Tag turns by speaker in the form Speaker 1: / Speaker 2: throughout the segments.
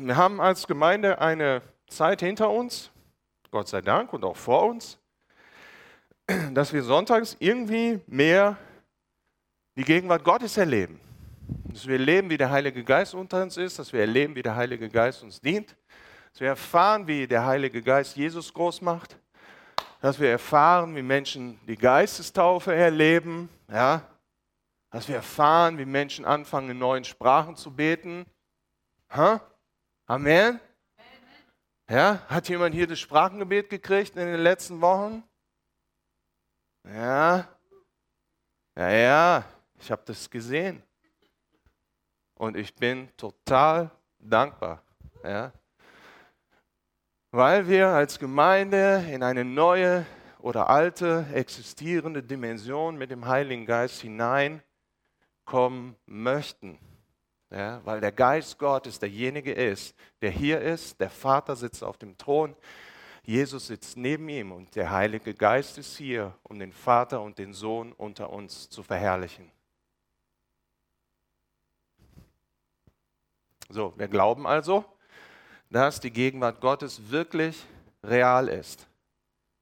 Speaker 1: Wir haben als Gemeinde eine Zeit hinter uns, Gott sei Dank, und auch vor uns, dass wir sonntags irgendwie mehr die Gegenwart Gottes erleben. Dass wir erleben, wie der Heilige Geist unter uns ist, dass wir erleben, wie der Heilige Geist uns dient, dass wir erfahren, wie der Heilige Geist Jesus groß macht, dass wir erfahren, wie Menschen die Geistestaufe erleben, ja, dass wir erfahren, wie Menschen anfangen, in neuen Sprachen zu beten. Ha? Amen? Ja, hat jemand hier das Sprachengebet gekriegt in den letzten Wochen? Ja, ja, ja, ich habe das gesehen. Und ich bin total dankbar. Ja? Weil wir als Gemeinde in eine neue oder alte existierende Dimension mit dem Heiligen Geist hineinkommen möchten. Ja, weil der Geist Gottes derjenige ist, der hier ist, der Vater sitzt auf dem Thron, Jesus sitzt neben ihm und der Heilige Geist ist hier, um den Vater und den Sohn unter uns zu verherrlichen. So, wir glauben also, dass die Gegenwart Gottes wirklich real ist.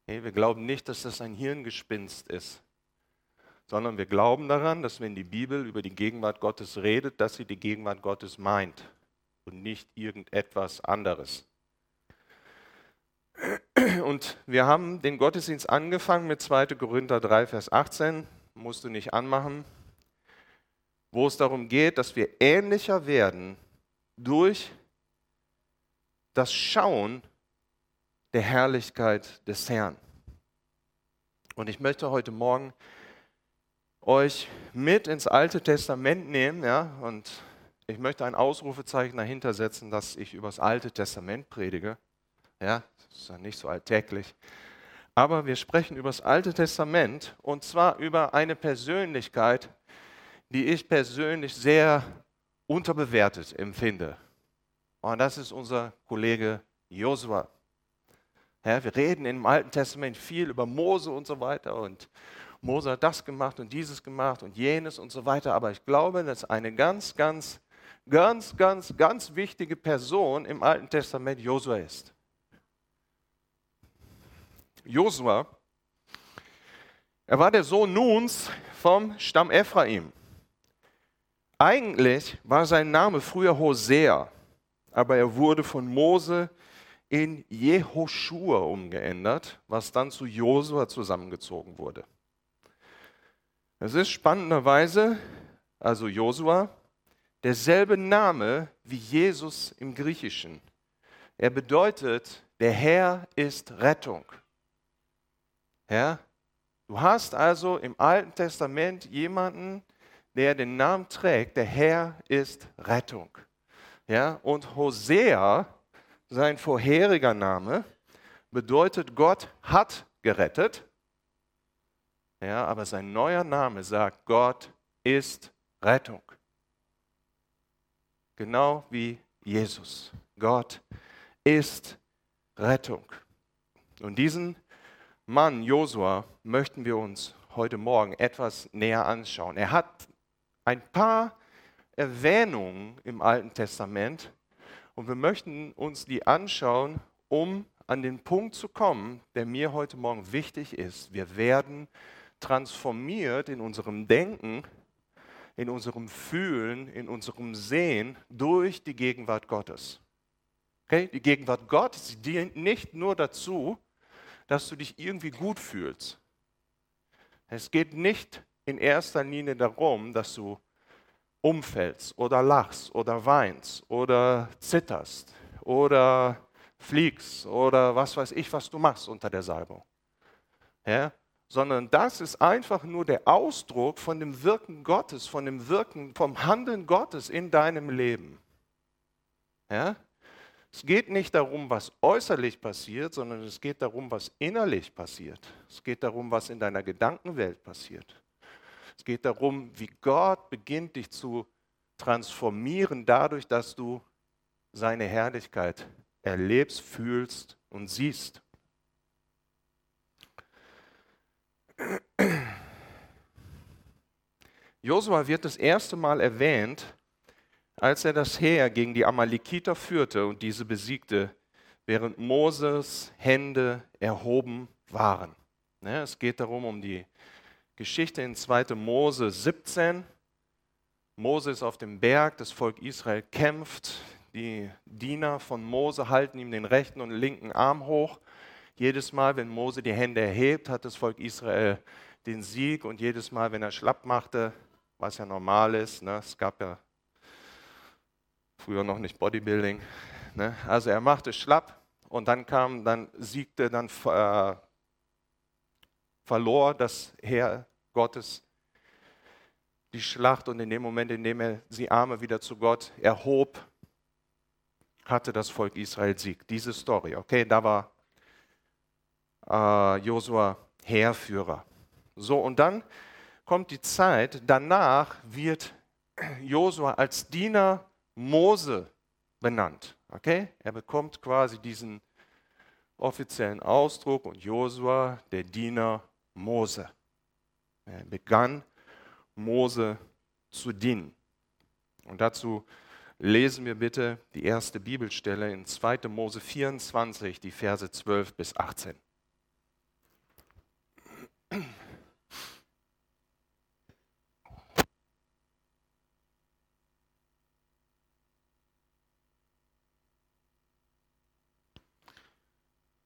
Speaker 1: wir glauben nicht, dass das ein Hirngespinst ist, sondern wir glauben daran, dass wenn die Bibel über die Gegenwart Gottes redet, dass sie die Gegenwart Gottes meint und nicht irgendetwas anderes. Und wir haben den Gottesdienst angefangen mit 2. Korinther 3, Vers 18, musst du nicht anmachen, wo es darum geht, dass wir ähnlicher werden durch das Schauen der Herrlichkeit des Herrn. Und ich möchte heute Morgen euch mit ins Alte Testament nehmen, ja, und ich möchte ein Ausrufezeichen dahinter setzen, dass ich über das Alte Testament predige. Ja, das ist ja nicht so alltäglich. Aber wir sprechen über das Alte Testament und zwar über eine Persönlichkeit, die ich persönlich sehr unterbewertet empfinde. Und das ist unser Kollege Josua. Ja, wir reden im Alten Testament viel über Mose und so weiter und Mose hat das gemacht und dieses gemacht und jenes und so weiter. Aber ich glaube, dass eine ganz, ganz, ganz, ganz, ganz wichtige Person im Alten Testament Josua ist. Josua, er war der Sohn Nuns vom Stamm Ephraim. Eigentlich war sein Name früher Hosea, aber er wurde von Mose in Jehoshua umgeändert, was dann zu Josua zusammengezogen wurde. Es ist spannenderweise, also Josua, derselbe Name wie Jesus im Griechischen. Er bedeutet, der Herr ist Rettung. Ja? Du hast also im Alten Testament jemanden, der den Namen trägt, der Herr ist Rettung. Ja, und Hosea, sein vorheriger Name, bedeutet, Gott hat gerettet. Ja, aber sein neuer Name sagt, Gott ist Rettung. Genau wie Jesus. Gott ist Rettung. Und diesen Mann, Josua, möchten wir uns heute Morgen etwas näher anschauen. Er hat ein paar Erwähnungen im Alten Testament und wir möchten uns die anschauen, um an den Punkt zu kommen, der mir heute Morgen wichtig ist. Wir werden transformiert in unserem Denken, in unserem Fühlen, in unserem Sehen durch die Gegenwart Gottes. Okay? Die Gegenwart Gottes dient nicht nur dazu, dass du dich irgendwie gut fühlst. Es geht nicht in erster Linie darum, dass du umfällst oder lachst oder weinst oder zitterst oder fliegst oder was weiß ich, was du machst unter der Salbung. Ja? Sondern das ist einfach nur der Ausdruck von dem Wirken Gottes, von dem Wirken, vom Handeln Gottes in deinem Leben. Ja? Es geht nicht darum, was äußerlich passiert, sondern es geht darum, was innerlich passiert. Es geht darum, was in deiner Gedankenwelt passiert. Es geht darum, wie Gott beginnt dich zu transformieren dadurch, dass du seine Herrlichkeit erlebst, fühlst und siehst. Josua wird das erste Mal erwähnt als er das Heer gegen die Amalekiter führte und diese besiegte, während Moses Hände erhoben waren. Ne, es geht darum, um die Geschichte in 2. Mose 17. Mose ist auf dem Berg, das Volk Israel kämpft. Die Diener von Mose halten ihm den rechten und linken Arm hoch. Jedes Mal, wenn Mose die Hände erhebt, hat das Volk Israel den Sieg. Und jedes Mal, wenn er schlapp machte, was ja normal ist, ne, es gab ja früher noch nicht Bodybuilding, ne, also er machte schlapp und dann kam, dann siegte, dann äh, verlor das Heer Gottes die Schlacht und in dem Moment, in dem er die Arme wieder zu Gott erhob, hatte das Volk Israel Sieg. Diese Story, okay, da war äh, Josua Heerführer. So, und dann kommt die Zeit, danach wird Josua als Diener Mose benannt. Okay? Er bekommt quasi diesen offiziellen Ausdruck und Josua, der Diener Mose. Er begann Mose zu dienen. Und dazu lesen wir bitte die erste Bibelstelle in 2. Mose 24, die Verse 12 bis 18.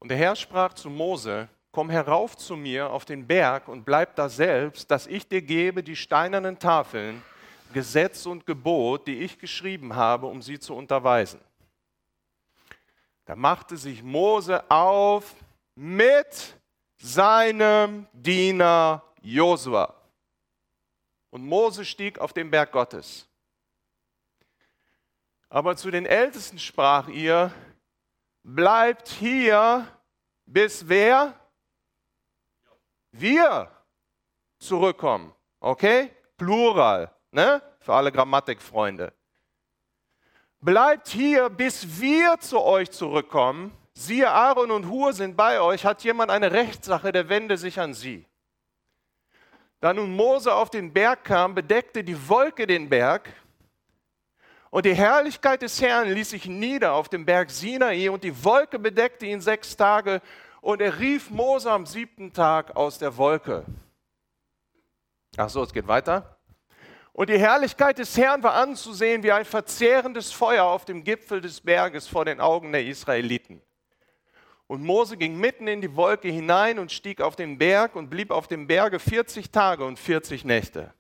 Speaker 1: Und der Herr sprach zu Mose, komm herauf zu mir auf den Berg und bleib da selbst, dass ich dir gebe die steinernen Tafeln, Gesetz und Gebot, die ich geschrieben habe, um sie zu unterweisen. Da machte sich Mose auf mit seinem Diener Josua. Und Mose stieg auf den Berg Gottes. Aber zu den Ältesten sprach ihr, bleibt hier, bis wer? wir zurückkommen. Okay? Plural, ne? Für alle Grammatikfreunde. Bleibt hier, bis wir zu euch zurückkommen. Siehe, Aaron und Hur sind bei euch. Hat jemand eine Rechtssache, der wende sich an sie. Da nun Mose auf den Berg kam, bedeckte die Wolke den Berg. Und die Herrlichkeit des Herrn ließ sich nieder auf dem Berg Sinai und die Wolke bedeckte ihn sechs Tage und er rief Mose am siebten Tag aus der Wolke. Ach so, es geht weiter. Und die Herrlichkeit des Herrn war anzusehen wie ein verzehrendes Feuer auf dem Gipfel des Berges vor den Augen der Israeliten. Und Mose ging mitten in die Wolke hinein und stieg auf den Berg und blieb auf dem Berge 40 Tage und 40 Nächte.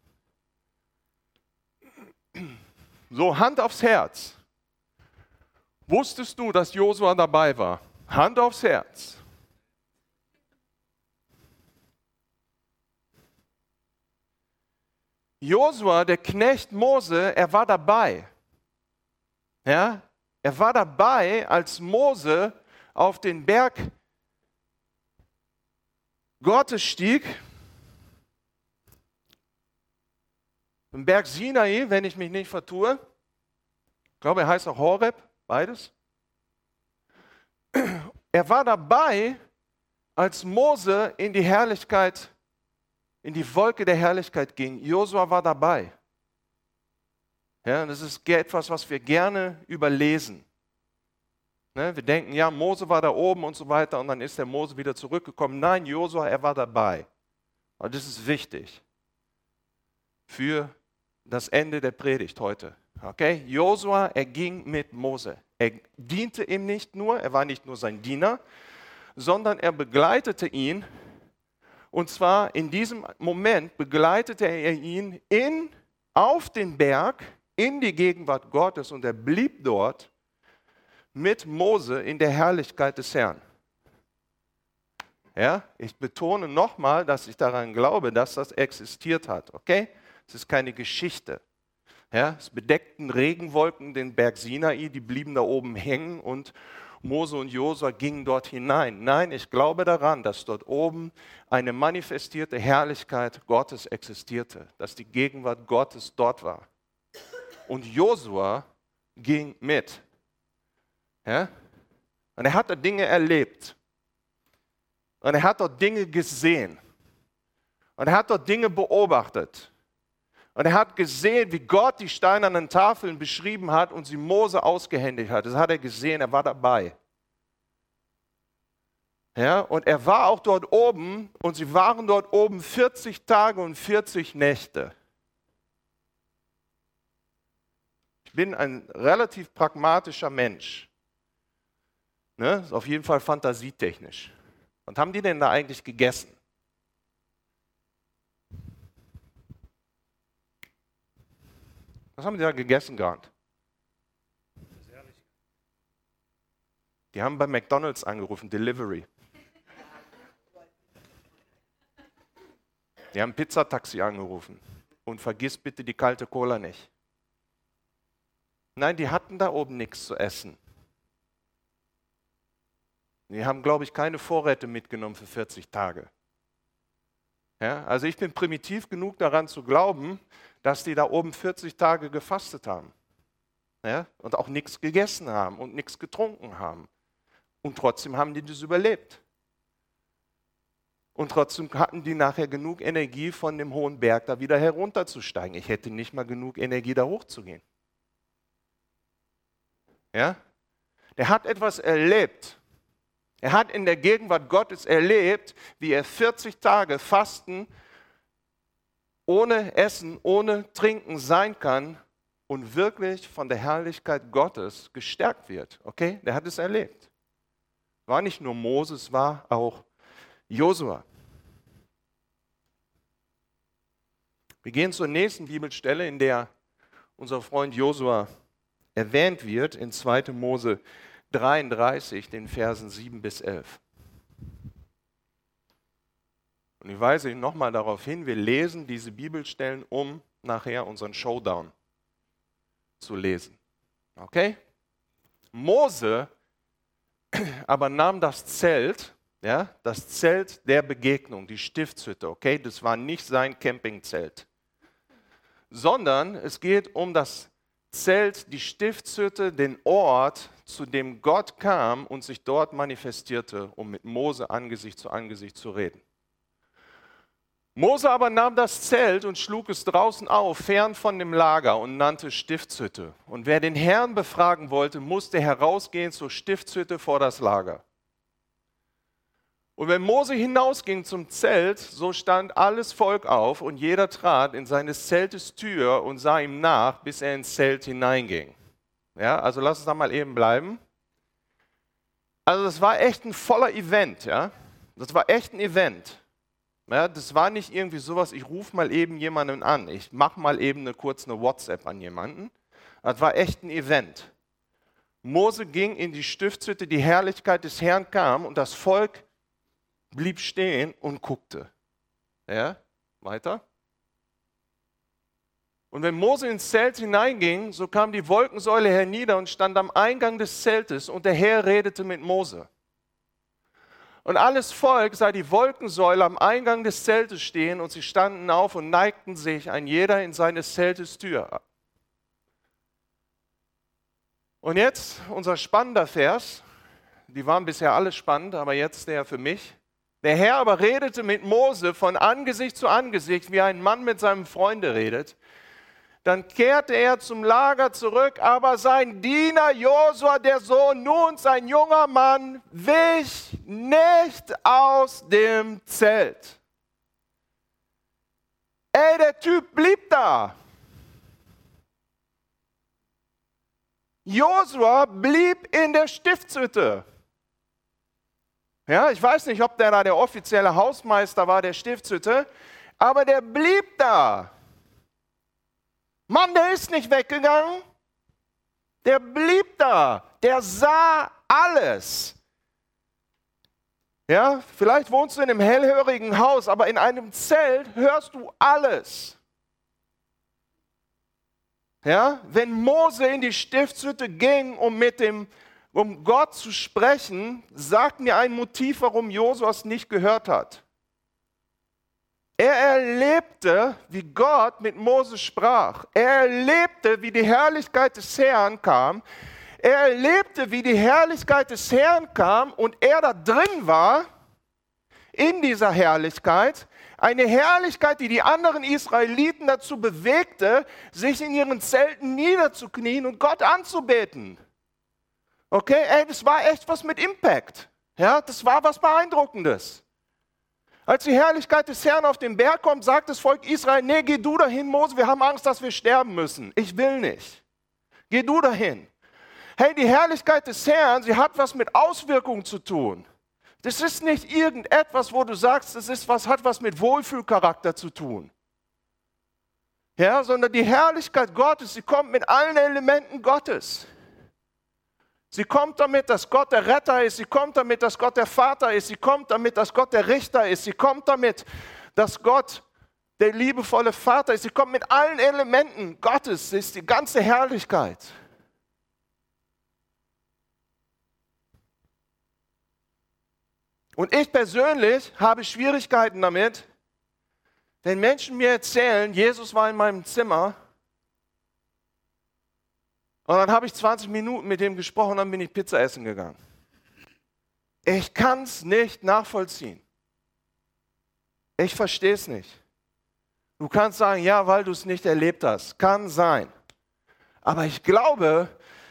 Speaker 1: So, Hand aufs Herz. Wusstest du, dass Josua dabei war? Hand aufs Herz. Josua, der Knecht Mose, er war dabei. Ja, er war dabei, als Mose auf den Berg Gottes stieg. Den Berg Sinai, wenn ich mich nicht vertue. Ich glaube, er heißt auch Horeb, beides. Er war dabei, als Mose in die Herrlichkeit in die Wolke der Herrlichkeit ging. Josua war dabei. Ja, das ist etwas, was wir gerne überlesen. Ne, wir denken, ja, Mose war da oben und so weiter und dann ist der Mose wieder zurückgekommen. Nein, Josua, er war dabei. Und das ist wichtig für das Ende der Predigt heute. Okay? Josua, er ging mit Mose. Er diente ihm nicht nur, er war nicht nur sein Diener, sondern er begleitete ihn und zwar in diesem Moment begleitete er ihn in, auf den Berg in die Gegenwart Gottes und er blieb dort mit Mose in der Herrlichkeit des Herrn. Ja, ich betone nochmal, dass ich daran glaube, dass das existiert hat. Okay? Es ist keine Geschichte. Ja, es bedeckten Regenwolken den Berg Sinai, die blieben da oben hängen und Mose und Josua gingen dort hinein. Nein, ich glaube daran, dass dort oben eine manifestierte Herrlichkeit Gottes existierte, dass die Gegenwart Gottes dort war. Und Josua ging mit. Ja? Und er hat dort Dinge erlebt. Und er hat dort Dinge gesehen. Und er hat dort Dinge beobachtet. Und er hat gesehen, wie Gott die steinernen Tafeln beschrieben hat und sie Mose ausgehändigt hat. Das hat er gesehen, er war dabei. Ja, und er war auch dort oben und sie waren dort oben 40 Tage und 40 Nächte. Ich bin ein relativ pragmatischer Mensch. Ne? Ist auf jeden Fall fantasietechnisch. Was haben die denn da eigentlich gegessen? Was haben die da gegessen gehabt? Die haben bei McDonald's angerufen, Delivery. Die haben Pizzataxi angerufen. Und vergiss bitte die kalte Cola nicht. Nein, die hatten da oben nichts zu essen. Die haben, glaube ich, keine Vorräte mitgenommen für 40 Tage. Ja, also ich bin primitiv genug daran zu glauben, dass die da oben 40 Tage gefastet haben. Ja, und auch nichts gegessen haben und nichts getrunken haben. Und trotzdem haben die das überlebt. Und trotzdem hatten die nachher genug Energie, von dem hohen Berg da wieder herunterzusteigen. Ich hätte nicht mal genug Energie, da hochzugehen. Ja? Der hat etwas erlebt. Er hat in der Gegenwart Gottes erlebt, wie er 40 Tage Fasten ohne Essen, ohne Trinken sein kann und wirklich von der Herrlichkeit Gottes gestärkt wird. Okay? Der hat es erlebt. War nicht nur Moses, war auch Josua. Wir gehen zur nächsten Bibelstelle, in der unser Freund Josua erwähnt wird, in 2. Mose 33, den Versen 7 bis 11. Und ich weise nochmal darauf hin, wir lesen diese Bibelstellen, um nachher unseren Showdown zu lesen. Okay? Mose aber nahm das Zelt, ja, das Zelt der Begegnung, die Stiftshütte, okay? Das war nicht sein Campingzelt, sondern es geht um das Zelt, die Stiftshütte, den Ort, zu dem Gott kam und sich dort manifestierte, um mit Mose Angesicht zu Angesicht zu reden. Mose aber nahm das Zelt und schlug es draußen auf, fern von dem Lager und nannte Stiftshütte. Und wer den Herrn befragen wollte, musste herausgehen zur Stiftshütte vor das Lager. Und wenn Mose hinausging zum Zelt, so stand alles Volk auf und jeder trat in seines Zeltes Tür und sah ihm nach, bis er ins Zelt hineinging. Ja, also lass uns da mal eben bleiben. Also das war echt ein voller Event, ja. Das war echt ein Event. Ja, das war nicht irgendwie sowas, ich rufe mal eben jemanden an, ich mache mal eben eine kurze WhatsApp an jemanden. Das war echt ein Event. Mose ging in die Stiftshütte, die Herrlichkeit des Herrn kam und das Volk blieb stehen und guckte. Ja, weiter. Und wenn Mose ins Zelt hineinging, so kam die Wolkensäule hernieder und stand am Eingang des Zeltes und der Herr redete mit Mose. Und alles Volk sah die Wolkensäule am Eingang des Zeltes stehen und sie standen auf und neigten sich, ein jeder in seines Zeltes Tür. Und jetzt unser spannender Vers. Die waren bisher alle spannend, aber jetzt der für mich. Der Herr aber redete mit Mose von Angesicht zu Angesicht, wie ein Mann mit seinem Freunde redet. Dann kehrte er zum Lager zurück, aber sein Diener Josua, der Sohn nun, sein junger Mann, wich nicht aus dem Zelt. Ey, der Typ blieb da. Josua blieb in der Stiftshütte. Ja, ich weiß nicht, ob der da der offizielle Hausmeister war der Stiftshütte, aber der blieb da. Mann, der ist nicht weggegangen. Der blieb da. Der sah alles. Ja, vielleicht wohnst du in einem hellhörigen Haus, aber in einem Zelt hörst du alles. Ja, wenn Mose in die Stiftshütte ging, um mit dem um Gott zu sprechen, sagt mir ein Motiv, warum Josua es nicht gehört hat. Er erlebte, wie Gott mit Moses sprach. Er erlebte, wie die Herrlichkeit des Herrn kam. Er erlebte, wie die Herrlichkeit des Herrn kam und er da drin war, in dieser Herrlichkeit, Eine Herrlichkeit, die die anderen Israeliten dazu bewegte, sich in ihren Zelten niederzuknien und Gott anzubeten. Okay, ey, das war echt was mit Impact. Ja, das war was Beeindruckendes. Als die Herrlichkeit des Herrn auf den Berg kommt, sagt das Volk Israel, nee, geh du dahin, Mose, wir haben Angst, dass wir sterben müssen. Ich will nicht. Geh du dahin. Hey, die Herrlichkeit des Herrn, sie hat was mit Auswirkungen zu tun. Das ist nicht irgendetwas, wo du sagst, das ist was, hat was mit Wohlfühlcharakter zu tun. Ja, sondern die Herrlichkeit Gottes, sie kommt mit allen Elementen Gottes. Sie kommt damit, dass Gott der Retter ist. Sie kommt damit, dass Gott der Vater ist. Sie kommt damit, dass Gott der Richter ist. Sie kommt damit, dass Gott der liebevolle Vater ist. Sie kommt mit allen Elementen Gottes. Sie ist die ganze Herrlichkeit. Und ich persönlich habe Schwierigkeiten damit, wenn Menschen mir erzählen, Jesus war in meinem Zimmer und dann habe ich 20 Minuten mit dem gesprochen dann bin ich Pizza essen gegangen. Ich kann es nicht nachvollziehen. Ich verstehe es nicht. Du kannst sagen, ja, weil du es nicht erlebt hast. Kann sein. Aber ich glaube,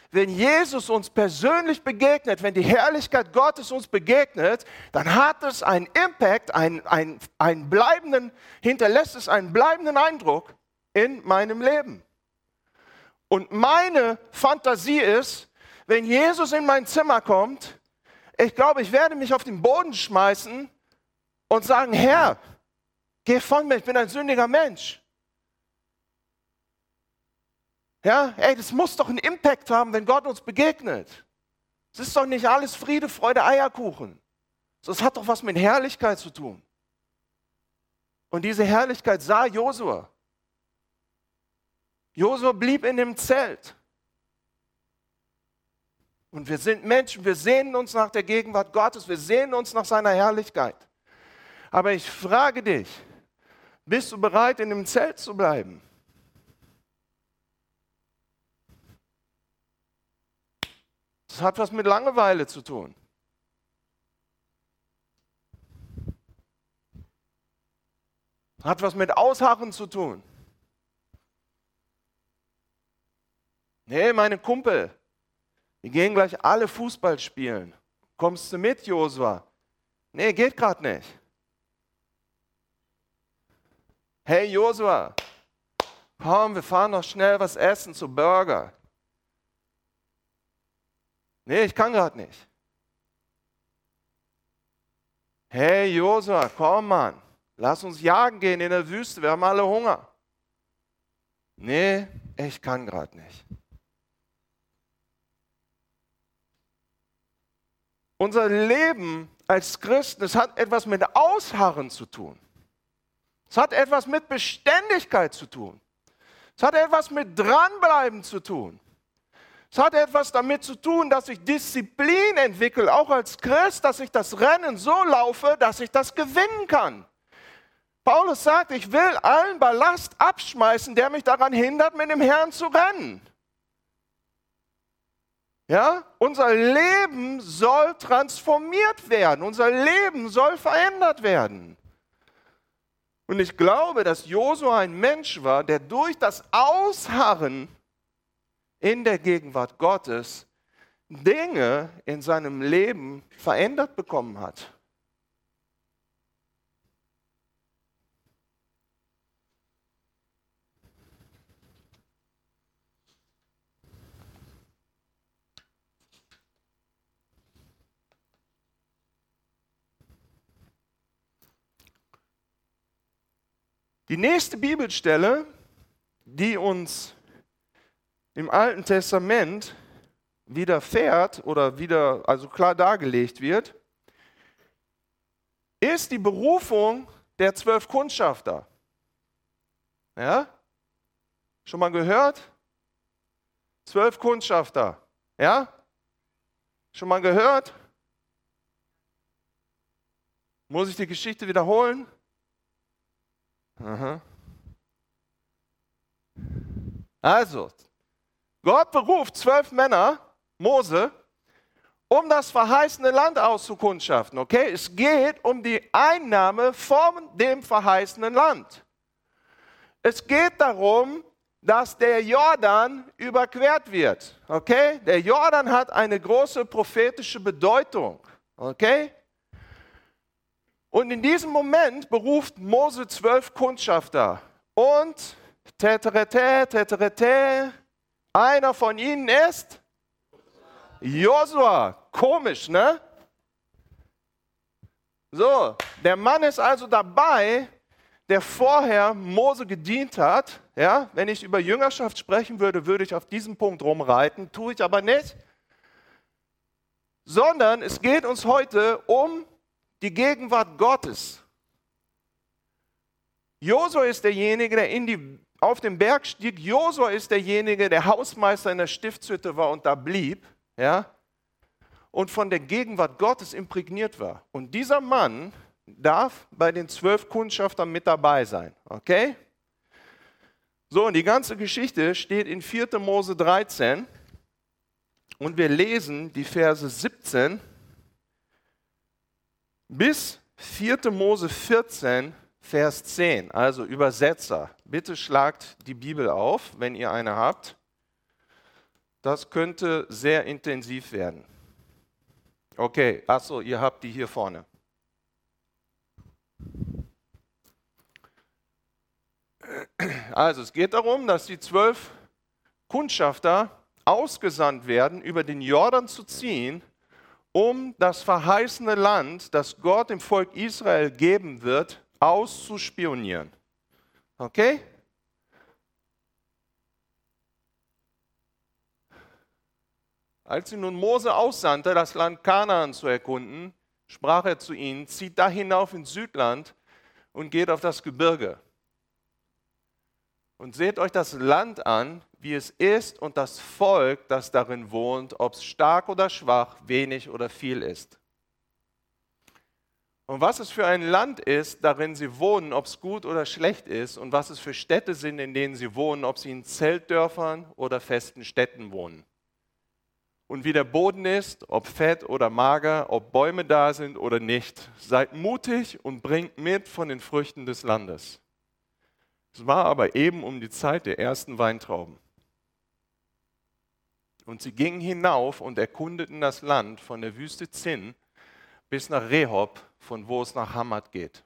Speaker 1: wenn Jesus uns persönlich begegnet, wenn die Herrlichkeit Gottes uns begegnet, dann hat es einen Impact, einen, einen, einen bleibenden, hinterlässt es einen bleibenden Eindruck in meinem Leben. Und meine Fantasie ist, wenn Jesus in mein Zimmer kommt, ich glaube, ich werde mich auf den Boden schmeißen und sagen, Herr, geh von mir, ich bin ein sündiger Mensch. Ja, ey, das muss doch einen Impact haben, wenn Gott uns begegnet. Es ist doch nicht alles Friede, Freude, Eierkuchen. Das hat doch was mit Herrlichkeit zu tun. Und diese Herrlichkeit sah Josua. Josua blieb in dem Zelt. Und wir sind Menschen, wir sehnen uns nach der Gegenwart Gottes, wir sehnen uns nach seiner Herrlichkeit. Aber ich frage dich, bist du bereit, in dem Zelt zu bleiben? Das hat was mit Langeweile zu tun. Hat was mit Ausharren zu tun. Nee, meine Kumpel, wir gehen gleich alle Fußball spielen. Kommst du mit, Josua? Nee, geht gerade nicht. Hey Josua, komm, wir fahren noch schnell was essen zu Burger. Nee, ich kann gerade nicht. Hey Josua, komm Mann, lass uns jagen gehen in der Wüste, wir haben alle Hunger. Nee, ich kann gerade nicht. Unser Leben als Christen, es hat etwas mit Ausharren zu tun. Es hat etwas mit Beständigkeit zu tun. Es hat etwas mit Dranbleiben zu tun. Es hat etwas damit zu tun, dass ich Disziplin entwickle, auch als Christ, dass ich das Rennen so laufe, dass ich das gewinnen kann. Paulus sagt, ich will allen Ballast abschmeißen, der mich daran hindert, mit dem Herrn zu rennen. Ja, unser Leben soll transformiert werden, unser Leben soll verändert werden. Und ich glaube, dass Josua ein Mensch war, der durch das Ausharren in der Gegenwart Gottes Dinge in seinem Leben verändert bekommen hat. Die nächste Bibelstelle, die uns im Alten Testament widerfährt oder wieder, also klar dargelegt wird, ist die Berufung der zwölf Kundschafter. Ja? Schon mal gehört? Zwölf Kundschafter. Ja? Schon mal gehört? Muss ich die Geschichte wiederholen? Aha. Also, Gott beruft zwölf Männer, Mose, um das verheißene Land auszukundschaften. Okay, es geht um die Einnahme von dem verheißenen Land. Es geht darum, dass der Jordan überquert wird. Okay? Der Jordan hat eine große prophetische Bedeutung. Okay? Und in diesem Moment beruft Mose zwölf Kundschafter. Und teterete, teterete, einer von ihnen ist Josua. Komisch, ne? So, der Mann ist also dabei, der vorher Mose gedient hat. Ja, wenn ich über Jüngerschaft sprechen würde, würde ich auf diesen Punkt rumreiten, tue ich aber nicht. Sondern es geht uns heute um die Gegenwart Gottes. Josua ist derjenige, der die, auf den Berg stieg. Josua ist derjenige, der Hausmeister in der Stiftshütte war und da blieb. Ja? Und von der Gegenwart Gottes imprägniert war. Und dieser Mann darf bei den zwölf Kundschaftern mit dabei sein. Okay? So, und die ganze Geschichte steht in 4. Mose 13. Und wir lesen die Verse 17 bis 4. Mose 14, Vers 10. Also Übersetzer, bitte schlagt die Bibel auf, wenn ihr eine habt. Das könnte sehr intensiv werden. Okay, achso, ihr habt die hier vorne. Also es geht darum, dass die zwölf Kundschafter ausgesandt werden, über den Jordan zu ziehen, um das verheißene Land, das Gott dem Volk Israel geben wird, auszuspionieren. Okay? Als sie nun Mose aussandte, das Land Kanaan zu erkunden, sprach er zu ihnen, zieht da hinauf ins Südland und geht auf das Gebirge. Und seht euch das Land an, wie es ist und das Volk, das darin wohnt, ob es stark oder schwach, wenig oder viel ist. Und was es für ein Land ist, darin sie wohnen, ob es gut oder schlecht ist und was es für Städte sind, in denen sie wohnen, ob sie in Zeltdörfern oder festen Städten wohnen. Und wie der Boden ist, ob fett oder mager, ob Bäume da sind oder nicht. Seid mutig und bringt mit von den Früchten des Landes. Es war aber eben um die Zeit der ersten Weintrauben. Und sie gingen hinauf und erkundeten das Land von der Wüste Zinn bis nach Rehob, von wo es nach Hamad geht.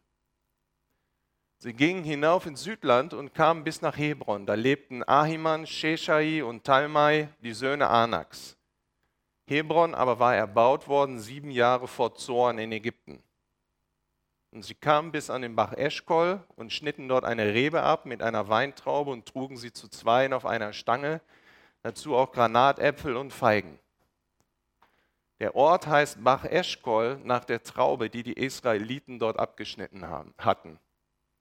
Speaker 1: Sie gingen hinauf ins Südland und kamen bis nach Hebron. Da lebten Ahiman, Sheshai und Talmai, die Söhne Anaks. Hebron aber war erbaut worden sieben Jahre vor Zorn in Ägypten. Und sie kamen bis an den Bach Eschkol und schnitten dort eine Rebe ab mit einer Weintraube und trugen sie zu zweien auf einer Stange, dazu auch Granatäpfel und Feigen. Der Ort heißt Bach Eschkol nach der Traube, die die Israeliten dort abgeschnitten haben, hatten.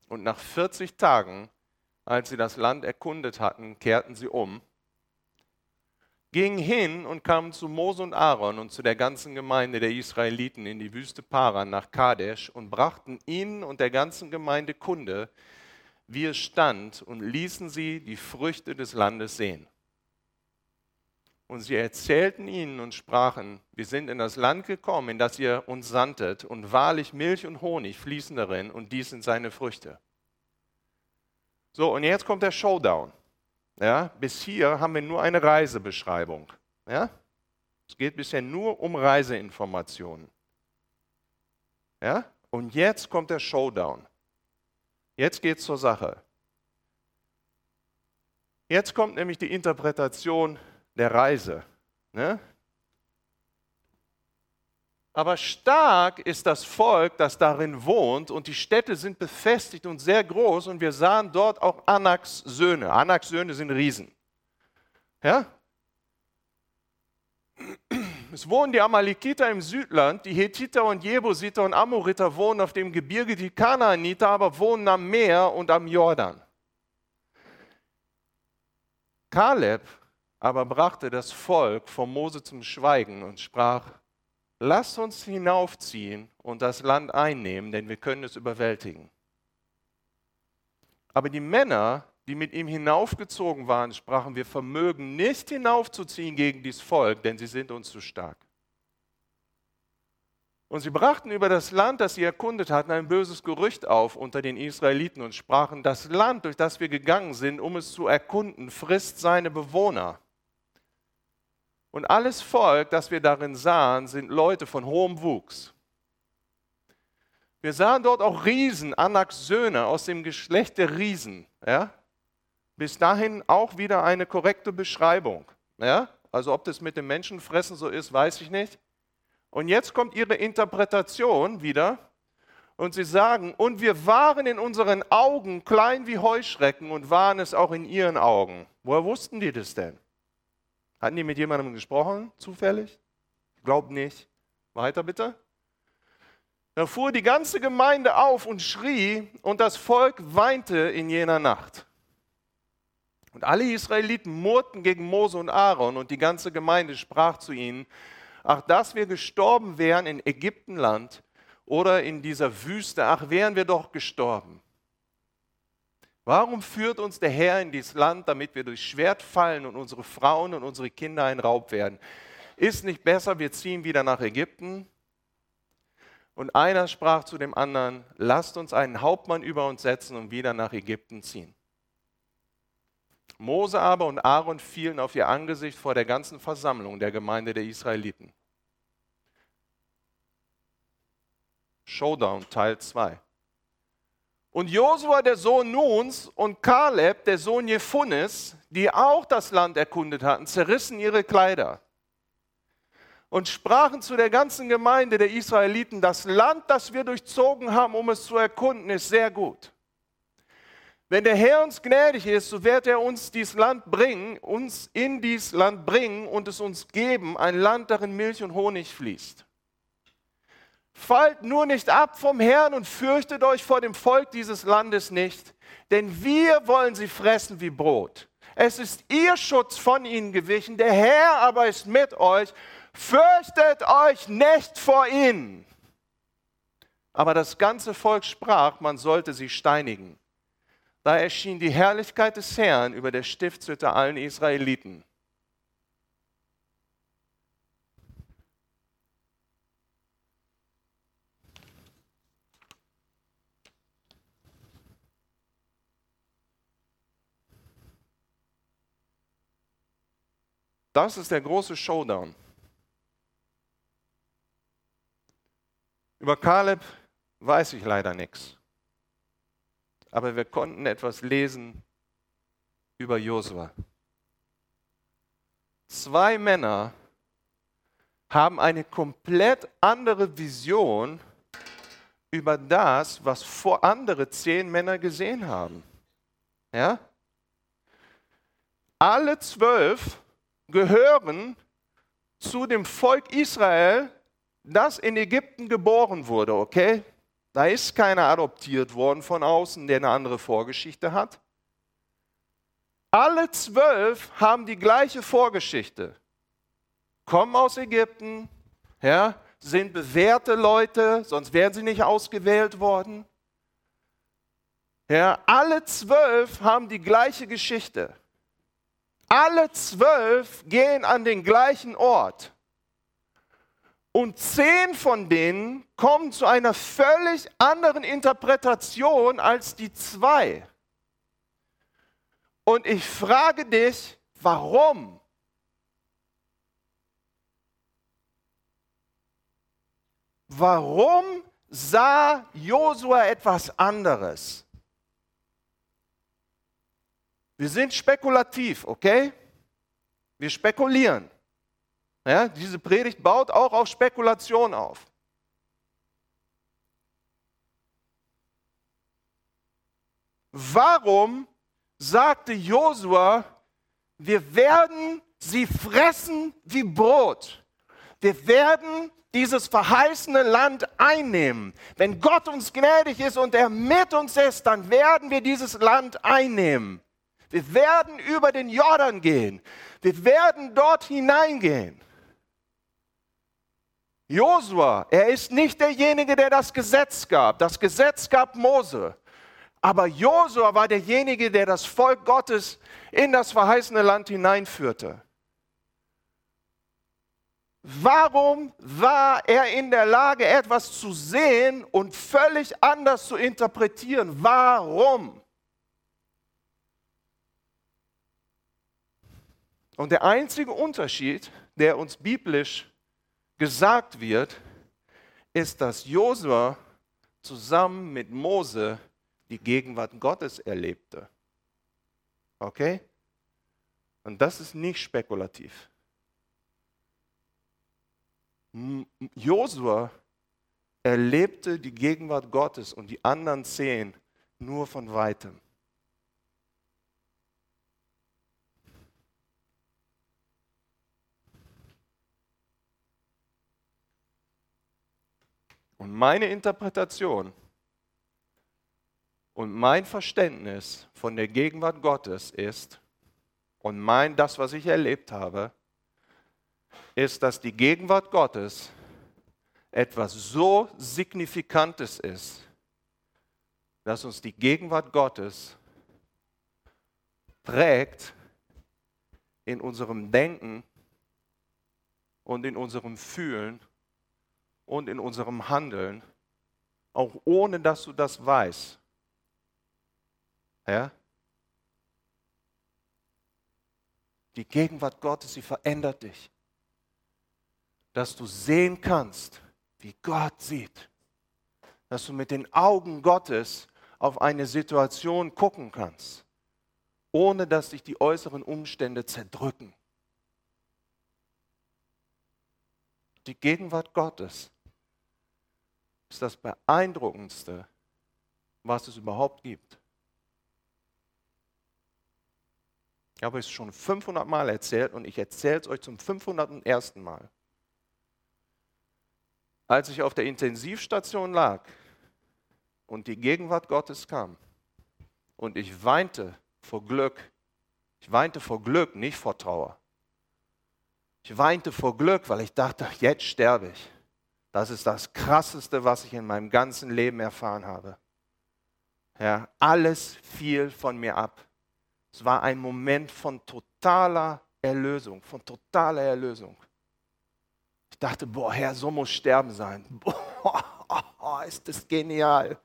Speaker 1: Und nach 40 Tagen, als sie das Land erkundet hatten, kehrten sie um gingen hin und kamen zu Mose und Aaron und zu der ganzen Gemeinde der Israeliten in die Wüste Paran nach Kadesh und brachten ihnen und der ganzen Gemeinde Kunde, wie es stand, und ließen sie die Früchte des Landes sehen. Und sie erzählten ihnen und sprachen, wir sind in das Land gekommen, in das ihr uns sandtet, und wahrlich Milch und Honig fließen darin, und dies sind seine Früchte. So, und jetzt kommt der Showdown. Ja, bis hier haben wir nur eine Reisebeschreibung. Ja? Es geht bisher nur um Reiseinformationen. Ja? Und jetzt kommt der Showdown. Jetzt geht es zur Sache. Jetzt kommt nämlich die Interpretation der Reise. Ne? Aber stark ist das Volk, das darin wohnt, und die Städte sind befestigt und sehr groß, und wir sahen dort auch Anaks Söhne. Anaks Söhne sind Riesen. Ja? Es wohnen die Amalekiter im Südland, die Hethiter und Jebusiter und Amoriter wohnen auf dem Gebirge, die Kanaaniter aber wohnen am Meer und am Jordan. Kaleb aber brachte das Volk vor Mose zum Schweigen und sprach, Lasst uns hinaufziehen und das Land einnehmen, denn wir können es überwältigen. Aber die Männer, die mit ihm hinaufgezogen waren, sprachen, wir vermögen nicht hinaufzuziehen gegen dieses Volk, denn sie sind uns zu stark. Und sie brachten über das Land, das sie erkundet hatten, ein böses Gerücht auf unter den Israeliten und sprachen, das Land, durch das wir gegangen sind, um es zu erkunden, frisst seine Bewohner. Und alles Volk, das wir darin sahen, sind Leute von hohem Wuchs. Wir sahen dort auch Riesen, Anaks Söhne aus dem Geschlecht der Riesen. Ja? Bis dahin auch wieder eine korrekte Beschreibung. Ja? Also ob das mit dem Menschenfressen so ist, weiß ich nicht. Und jetzt kommt ihre Interpretation wieder. Und sie sagen, und wir waren in unseren Augen klein wie Heuschrecken und waren es auch in ihren Augen. Woher wussten die das denn? Hatten die mit jemandem gesprochen, zufällig? Glaubt nicht. Weiter bitte. Da fuhr die ganze Gemeinde auf und schrie, und das Volk weinte in jener Nacht. Und alle Israeliten murrten gegen Mose und Aaron, und die ganze Gemeinde sprach zu ihnen, ach, dass wir gestorben wären in Ägyptenland oder in dieser Wüste, ach, wären wir doch gestorben. Warum führt uns der Herr in dieses Land, damit wir durchs Schwert fallen und unsere Frauen und unsere Kinder ein Raub werden? Ist nicht besser, wir ziehen wieder nach Ägypten? Und einer sprach zu dem anderen, lasst uns einen Hauptmann über uns setzen und wieder nach Ägypten ziehen. Mose aber und Aaron fielen auf ihr Angesicht vor der ganzen Versammlung der Gemeinde der Israeliten. Showdown Teil 2. Und Josua, der Sohn Nuns, und Kaleb, der Sohn Jephunes, die auch das Land erkundet hatten, zerrissen ihre Kleider und sprachen zu der ganzen Gemeinde der Israeliten, das Land, das wir durchzogen haben, um es zu erkunden, ist sehr gut. Wenn der Herr uns gnädig ist, so wird er uns dieses Land bringen, uns in dieses Land bringen und es uns geben, ein Land, darin Milch und Honig fließt. Fallt nur nicht ab vom Herrn und fürchtet euch vor dem Volk dieses Landes nicht, denn wir wollen sie fressen wie Brot. Es ist ihr Schutz von ihnen gewichen, der Herr aber ist mit euch. Fürchtet euch nicht vor ihnen. Aber das ganze Volk sprach, man sollte sie steinigen. Da erschien die Herrlichkeit des Herrn über der Stiftshütte allen Israeliten. Das ist der große Showdown. Über Kaleb weiß ich leider nichts aber wir konnten etwas lesen über Josua. Zwei Männer haben eine komplett andere Vision über das, was vor andere zehn Männer gesehen haben. Ja? Alle zwölf gehören zu dem Volk Israel, das in Ägypten geboren wurde, okay? Da ist keiner adoptiert worden von außen, der eine andere Vorgeschichte hat. Alle zwölf haben die gleiche Vorgeschichte. Kommen aus Ägypten, ja, sind bewährte Leute, sonst wären sie nicht ausgewählt worden. Ja, alle zwölf haben die gleiche Geschichte. Alle zwölf gehen an den gleichen Ort. Und zehn von denen kommen zu einer völlig anderen Interpretation als die zwei. Und ich frage dich, warum? Warum sah Josua etwas anderes? Wir sind spekulativ, okay? Wir spekulieren. Ja, diese Predigt baut auch auf Spekulation auf. Warum sagte Josua, wir werden sie fressen wie Brot? Wir werden dieses verheißene Land einnehmen. Wenn Gott uns gnädig ist und er mit uns ist, dann werden wir dieses Land einnehmen. Wir werden über den Jordan gehen. Wir werden dort hineingehen. Josua, er ist nicht derjenige, der das Gesetz gab. Das Gesetz gab Mose. Aber Josua war derjenige, der das Volk Gottes in das verheißene Land hineinführte. Warum war er in der Lage, etwas zu sehen und völlig anders zu interpretieren? Warum? Und der einzige Unterschied, der uns biblisch gesagt wird, ist, dass Josua zusammen mit Mose die Gegenwart Gottes erlebte. Okay? Und das ist nicht spekulativ. Josua erlebte die Gegenwart Gottes und die anderen zehn nur von weitem. Und meine Interpretation und mein Verständnis von der Gegenwart Gottes ist, und mein, das, was ich erlebt habe, ist, dass die Gegenwart Gottes etwas so Signifikantes ist, dass uns die Gegenwart Gottes prägt in unserem Denken und in unserem Fühlen und in unserem Handeln, auch ohne dass du das weißt. Ja? Die Gegenwart Gottes, sie verändert dich dass du sehen kannst, wie Gott sieht. Dass du mit den Augen Gottes auf eine Situation gucken kannst, ohne dass dich die äußeren Umstände zerdrücken. Die Gegenwart Gottes ist das Beeindruckendste, was es überhaupt gibt. Ich habe es schon 500 Mal erzählt und ich erzähle es euch zum 501. Mal als ich auf der Intensivstation lag und die Gegenwart Gottes kam und ich weinte vor Glück, ich weinte vor Glück, nicht vor Trauer. Ich weinte vor Glück, weil ich dachte, jetzt sterbe ich. Das ist das Krasseste, was ich in meinem ganzen Leben erfahren habe. Ja, alles fiel von mir ab. Es war ein Moment von totaler Erlösung, von totaler Erlösung. Ich dachte, boah, Herr, so muss Sterben sein. Boah, ist das genial.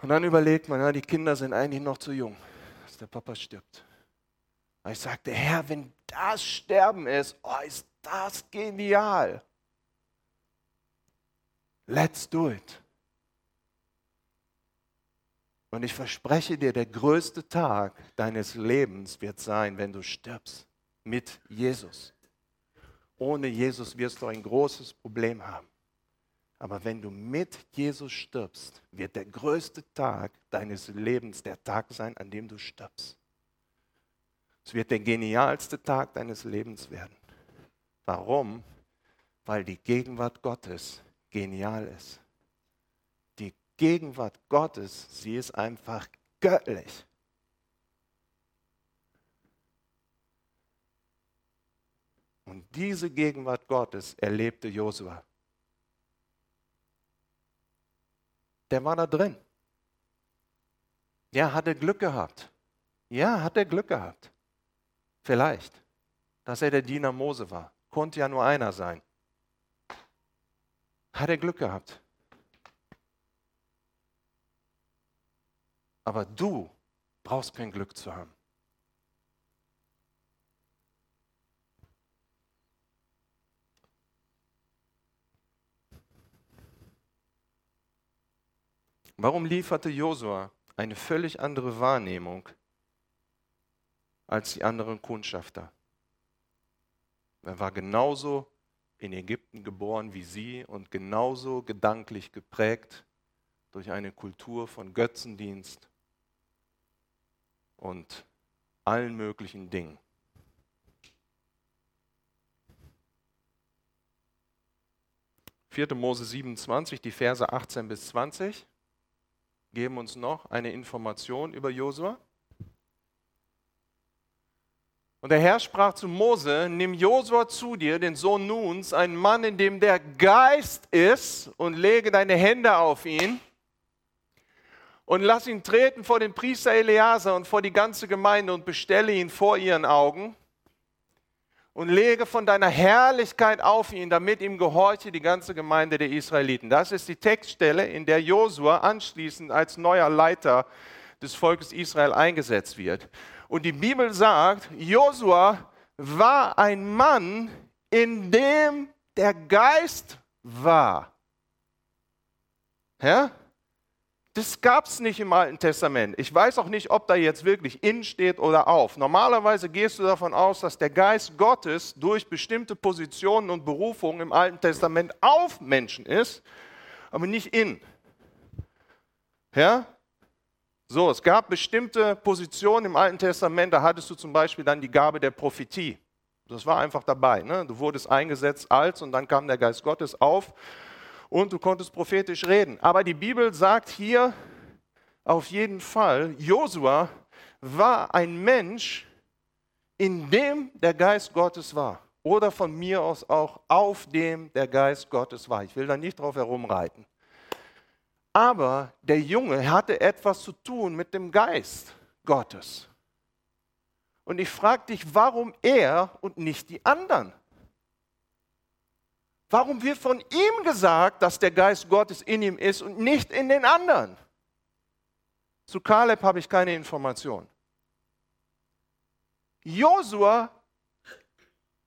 Speaker 1: Und dann überlegt man, ja, die Kinder sind eigentlich noch zu jung, dass der Papa stirbt. Und ich sagte, Herr, wenn das Sterben ist, oh, ist das genial. Let's do it. Und ich verspreche dir, der größte Tag deines Lebens wird sein, wenn du stirbst mit Jesus. Ohne Jesus wirst du ein großes Problem haben. Aber wenn du mit Jesus stirbst, wird der größte Tag deines Lebens der Tag sein, an dem du stirbst. Es wird der genialste Tag deines Lebens werden. Warum? Weil die Gegenwart Gottes genial ist. Gegenwart Gottes, sie ist einfach göttlich. Und diese Gegenwart Gottes erlebte Josua. Der war da drin. Ja, hat er Glück gehabt. Ja, hat er Glück gehabt. Vielleicht, dass er der Diener Mose war. Konnte ja nur einer sein. Hat er Glück gehabt. Aber du brauchst kein Glück zu haben. Warum lieferte Josua eine völlig andere Wahrnehmung als die anderen Kundschafter? Er war genauso in Ägypten geboren wie sie und genauso gedanklich geprägt durch eine Kultur von Götzendienst und allen möglichen Dingen. Vierte Mose 27, die Verse 18 bis 20 geben uns noch eine Information über Josua. Und der Herr sprach zu Mose, nimm Josua zu dir, den Sohn Nuns, einen Mann, in dem der Geist ist, und lege deine Hände auf ihn und lass ihn treten vor den Priester Eleazar und vor die ganze Gemeinde und bestelle ihn vor ihren Augen und lege von deiner Herrlichkeit auf ihn, damit ihm gehorche die ganze Gemeinde der Israeliten. Das ist die Textstelle, in der Josua anschließend als neuer Leiter des Volkes Israel eingesetzt wird. Und die Bibel sagt, Josua war ein Mann, in dem der Geist war. Ja? Das gab es nicht im Alten Testament. Ich weiß auch nicht, ob da jetzt wirklich in steht oder auf. Normalerweise gehst du davon aus, dass der Geist Gottes durch bestimmte Positionen und Berufungen im Alten Testament auf Menschen ist, aber nicht in. Ja? So, es gab bestimmte Positionen im Alten Testament, da hattest du zum Beispiel dann die Gabe der Prophetie. Das war einfach dabei. Ne? Du wurdest eingesetzt als und dann kam der Geist Gottes auf und du konntest prophetisch reden. Aber die Bibel sagt hier auf jeden Fall, Josua war ein Mensch, in dem der Geist Gottes war. Oder von mir aus auch auf dem der Geist Gottes war. Ich will da nicht drauf herumreiten. Aber der Junge hatte etwas zu tun mit dem Geist Gottes. Und ich frage dich, warum er und nicht die anderen? Warum wird von ihm gesagt, dass der Geist Gottes in ihm ist und nicht in den anderen? Zu Kaleb habe ich keine Information. Josua,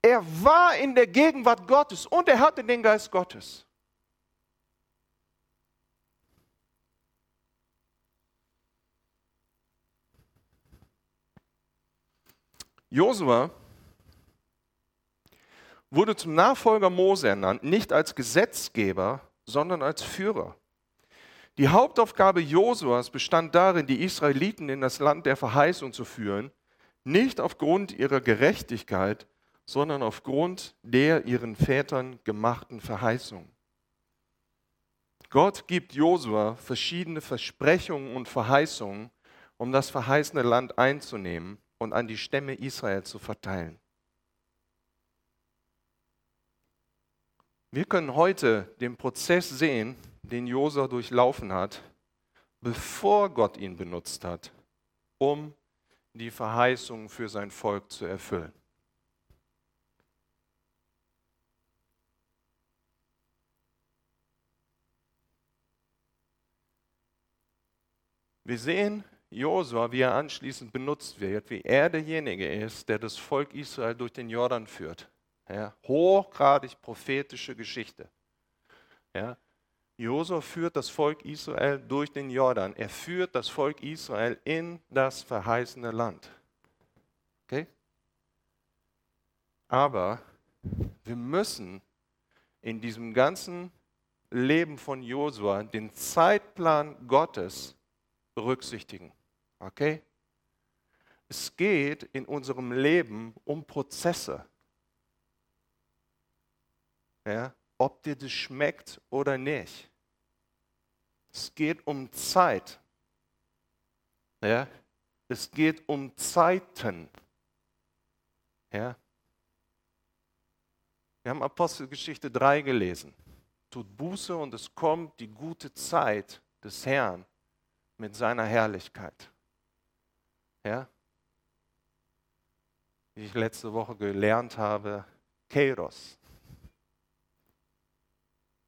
Speaker 1: er war in der Gegenwart Gottes und er hatte den Geist Gottes. Josua wurde zum Nachfolger Mose ernannt, nicht als Gesetzgeber, sondern als Führer. Die Hauptaufgabe Josuas bestand darin, die Israeliten in das Land der Verheißung zu führen, nicht aufgrund ihrer Gerechtigkeit, sondern aufgrund der ihren Vätern gemachten Verheißung. Gott gibt Josua verschiedene Versprechungen und Verheißungen, um das verheißene Land einzunehmen und an die Stämme Israel zu verteilen. Wir können heute den Prozess sehen, den Josua durchlaufen hat, bevor Gott ihn benutzt hat, um die Verheißung für sein Volk zu erfüllen. Wir sehen Josua, wie er anschließend benutzt wird, wie er derjenige ist, der das Volk Israel durch den Jordan führt. Ja, hochgradig prophetische Geschichte. Ja, Josua führt das Volk Israel durch den Jordan. Er führt das Volk Israel in das verheißene Land. Okay? Aber wir müssen in diesem ganzen Leben von Josua den Zeitplan Gottes berücksichtigen. Okay? Es geht in unserem Leben um Prozesse ja, ob dir das schmeckt oder nicht. Es geht um Zeit. Ja, es geht um Zeiten. Ja. Wir haben Apostelgeschichte 3 gelesen. Tut Buße und es kommt die gute Zeit des Herrn mit seiner Herrlichkeit. Ja? Wie ich letzte Woche gelernt habe, Kairos.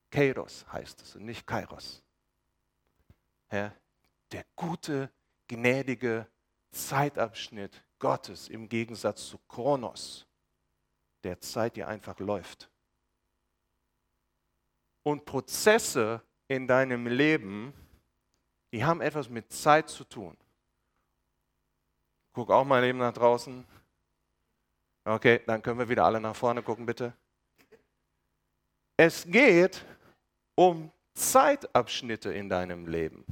Speaker 1: Kairos heißt es und nicht Kairos. Ja, der gute, gnädige Zeitabschnitt Gottes im Gegensatz zu Kronos, der Zeit, die einfach läuft. Und Prozesse in deinem Leben, die haben etwas mit Zeit zu tun. Guck auch mal eben nach draußen. Okay, dann können wir wieder alle nach vorne gucken, bitte. Es geht um Zeitabschnitte in deinem Leben.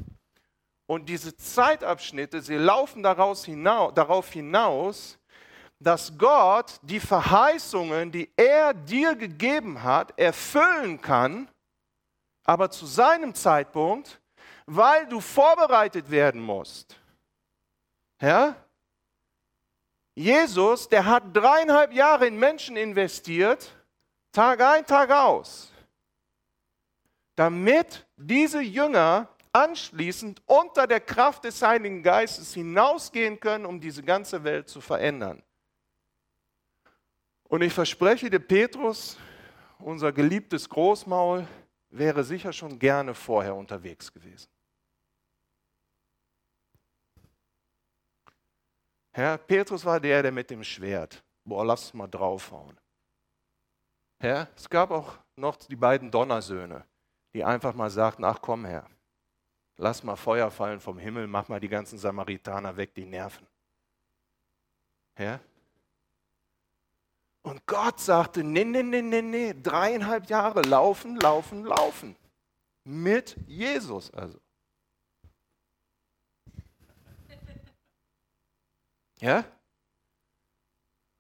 Speaker 1: Und diese Zeitabschnitte, sie laufen daraus hinaus, darauf hinaus, dass Gott die Verheißungen, die er dir gegeben hat, erfüllen kann, aber zu seinem Zeitpunkt, weil du vorbereitet werden musst. Ja? Jesus, der hat dreieinhalb Jahre in Menschen investiert, Tag ein, Tag aus damit diese Jünger anschließend unter der Kraft des Heiligen Geistes hinausgehen können, um diese ganze Welt zu verändern. Und ich verspreche dir, Petrus, unser geliebtes Großmaul, wäre sicher schon gerne vorher unterwegs gewesen. Herr, Petrus war der, der mit dem Schwert, boah, lass mal draufhauen. Herr, es gab auch noch die beiden Donnersöhne, die einfach mal sagten, ach komm Herr, lass mal Feuer fallen vom Himmel, mach mal die ganzen Samaritaner weg, die nerven. Herr? Und Gott sagte, nee, nee, nee, nee, nee, dreieinhalb Jahre laufen, laufen, laufen. Mit Jesus also. Ja?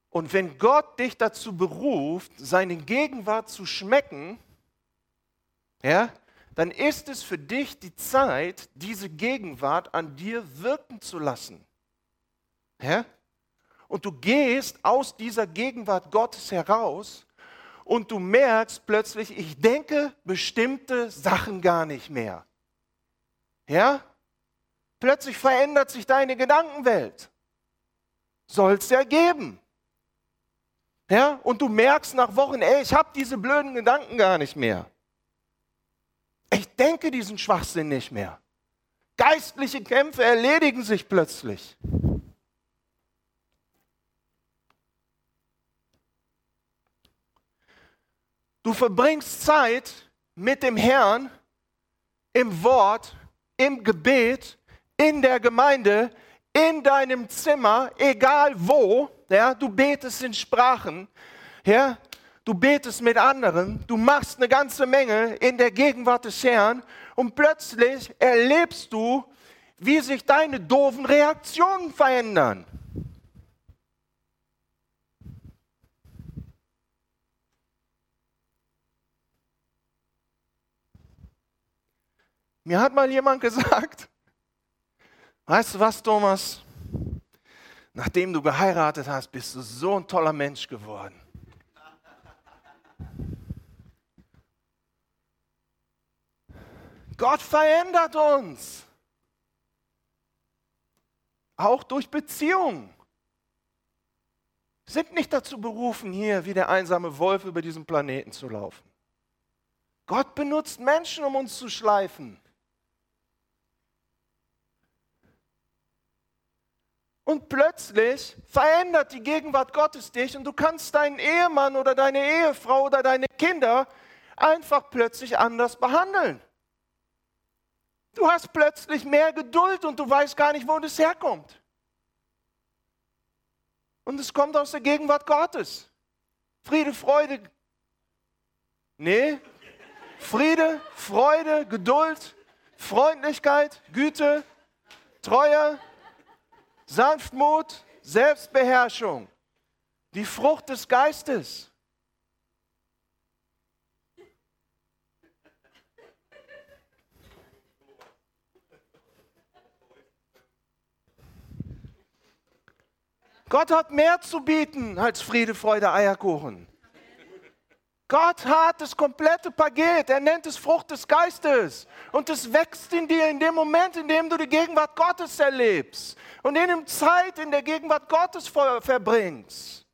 Speaker 1: Und wenn Gott dich dazu beruft, seine Gegenwart zu schmecken, ja, dann ist es für dich die Zeit, diese Gegenwart an dir wirken zu lassen. Ja? Und du gehst aus dieser Gegenwart Gottes heraus und du merkst plötzlich, ich denke bestimmte Sachen gar nicht mehr. Ja? Plötzlich verändert sich deine Gedankenwelt. Soll es ja geben. Ja? Und du merkst nach Wochen, ey, ich habe diese blöden Gedanken gar nicht mehr. Ich denke diesen Schwachsinn nicht mehr. Geistliche Kämpfe erledigen sich plötzlich. Du verbringst Zeit mit dem Herrn im Wort, im Gebet, in der Gemeinde, in deinem Zimmer, egal wo. Ja, du betest in Sprachen. Ja, du betest mit anderen, du machst eine ganze Menge in der Gegenwart des Herrn und plötzlich erlebst du, wie sich deine doofen Reaktionen verändern. Mir hat mal jemand gesagt, weißt du was, Thomas? Nachdem du geheiratet hast, bist du so ein toller Mensch geworden. Gott verändert uns. Auch durch Beziehungen. Sind nicht dazu berufen, hier wie der einsame Wolf über diesen Planeten zu laufen. Gott benutzt Menschen, um uns zu schleifen. Und plötzlich verändert die Gegenwart Gottes dich und du kannst deinen Ehemann oder deine Ehefrau oder deine Kinder einfach plötzlich anders behandeln. Du hast plötzlich mehr Geduld und du weißt gar nicht, wo das herkommt. Und es kommt aus der Gegenwart Gottes. Friede, Freude. Nee. Friede, Freude, Geduld, Freundlichkeit, Güte, Treue, Sanftmut, Selbstbeherrschung. Die Frucht des Geistes. Gott hat mehr zu bieten als Friede, Freude, Eierkuchen. Gott hat das komplette Paket. Er nennt es Frucht des Geistes. Und es wächst in dir in dem Moment, in dem du die Gegenwart Gottes erlebst. Und in dem Zeit in der Gegenwart Gottes verbringst.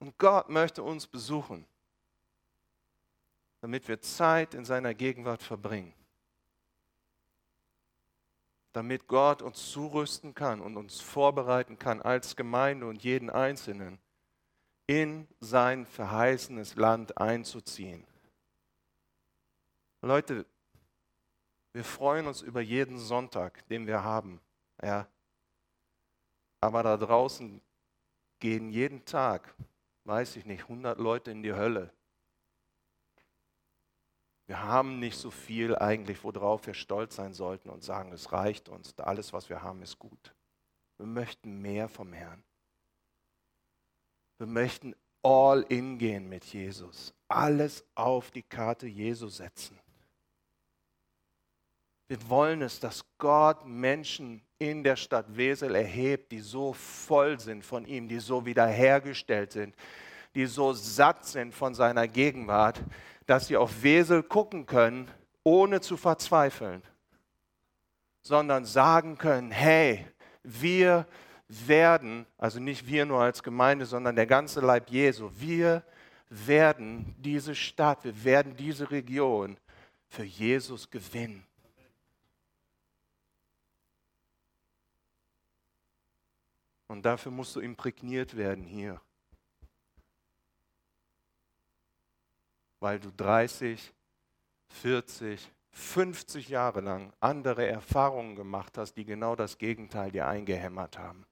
Speaker 1: Und Gott möchte uns besuchen damit wir Zeit in seiner Gegenwart verbringen. Damit Gott uns zurüsten kann und uns vorbereiten kann als Gemeinde und jeden Einzelnen in sein verheißenes Land einzuziehen. Leute, wir freuen uns über jeden Sonntag, den wir haben. Ja. Aber da draußen gehen jeden Tag, weiß ich nicht, 100 Leute in die Hölle wir haben nicht so viel eigentlich, worauf wir stolz sein sollten und sagen, es reicht uns, alles, was wir haben, ist gut. Wir möchten mehr vom Herrn. Wir möchten all in gehen mit Jesus. Alles auf die Karte Jesu setzen. Wir wollen es, dass Gott Menschen in der Stadt Wesel erhebt, die so voll sind von ihm, die so wiederhergestellt sind, die so satt sind von seiner Gegenwart, dass sie auf Wesel gucken können, ohne zu verzweifeln, sondern sagen können, hey, wir werden, also nicht wir nur als Gemeinde, sondern der ganze Leib Jesu, wir werden diese Stadt, wir werden diese Region für Jesus gewinnen. Und dafür musst du imprägniert werden hier. Weil du 30, 40, 50 Jahre lang andere Erfahrungen gemacht hast, die genau das Gegenteil dir eingehämmert haben.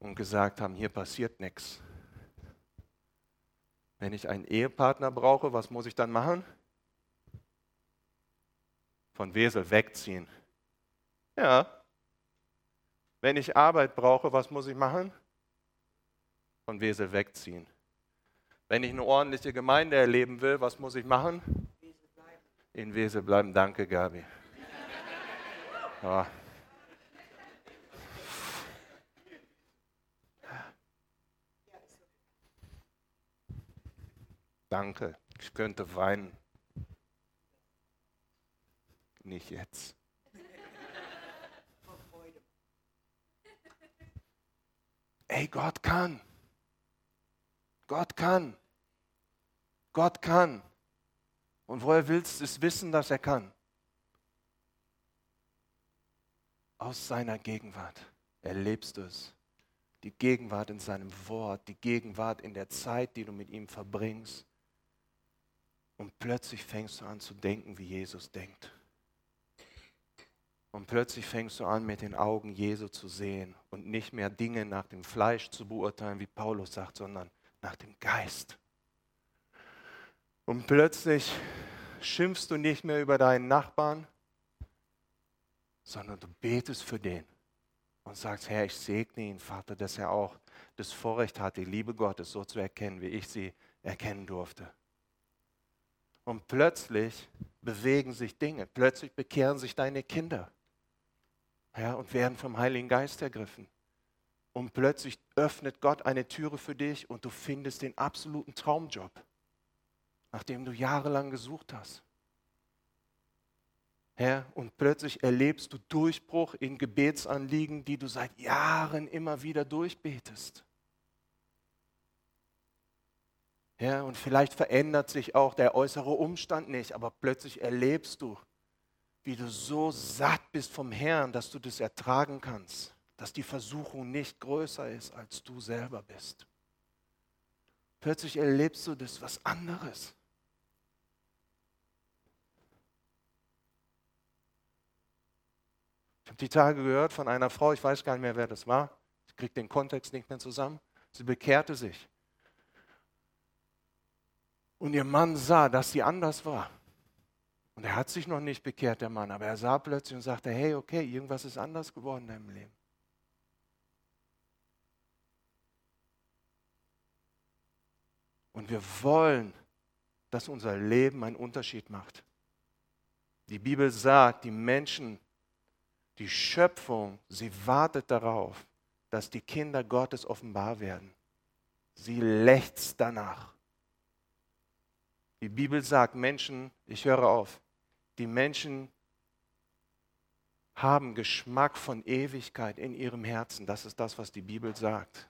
Speaker 1: Und gesagt haben, hier passiert nichts. Wenn ich einen Ehepartner brauche, was muss ich dann machen? Von Wesel wegziehen. Ja. Wenn ich Arbeit brauche, was muss ich machen? Von Wesel wegziehen. Wenn ich eine ordentliche Gemeinde erleben will, was muss ich machen? In Wesel bleiben. Danke, Gabi. Ja. Danke, ich könnte weinen. Nicht jetzt. Ey, Gott kann. Gott kann. Gott kann. Und woher willst du es wissen, dass er kann? Aus seiner Gegenwart erlebst du es. Die Gegenwart in seinem Wort, die Gegenwart in der Zeit, die du mit ihm verbringst. Und plötzlich fängst du an zu denken, wie Jesus denkt. Und plötzlich fängst du an, mit den Augen Jesu zu sehen und nicht mehr Dinge nach dem Fleisch zu beurteilen, wie Paulus sagt, sondern nach dem Geist. Und plötzlich schimpfst du nicht mehr über deinen Nachbarn, sondern du betest für den und sagst, Herr, ich segne ihn, Vater, dass er auch das Vorrecht hat, die Liebe Gottes so zu erkennen, wie ich sie erkennen durfte. Und plötzlich bewegen sich Dinge. Plötzlich bekehren sich deine Kinder ja, und werden vom Heiligen Geist ergriffen. Und plötzlich öffnet Gott eine Türe für dich und du findest den absoluten Traumjob, nachdem du jahrelang gesucht hast. Ja, und plötzlich erlebst du Durchbruch in Gebetsanliegen, die du seit Jahren immer wieder durchbetest. Ja, und vielleicht verändert sich auch der äußere Umstand nicht, aber plötzlich erlebst du, wie du so satt bist vom Herrn, dass du das ertragen kannst, dass die Versuchung nicht größer ist, als du selber bist. Plötzlich erlebst du das was anderes. Ich habe die Tage gehört von einer Frau, ich weiß gar nicht mehr, wer das war. Ich kriege den Kontext nicht mehr zusammen. Sie bekehrte sich. Und ihr Mann sah, dass sie anders war. Und er hat sich noch nicht bekehrt, der Mann, aber er sah plötzlich und sagte, hey, okay, irgendwas ist anders geworden in deinem Leben. Und wir wollen, dass unser Leben einen Unterschied macht. Die Bibel sagt, die Menschen, die Schöpfung, sie wartet darauf, dass die Kinder Gottes offenbar werden. Sie lechzt danach. Die Bibel sagt, Menschen, ich höre auf, die Menschen haben Geschmack von Ewigkeit in ihrem Herzen. Das ist das, was die Bibel sagt.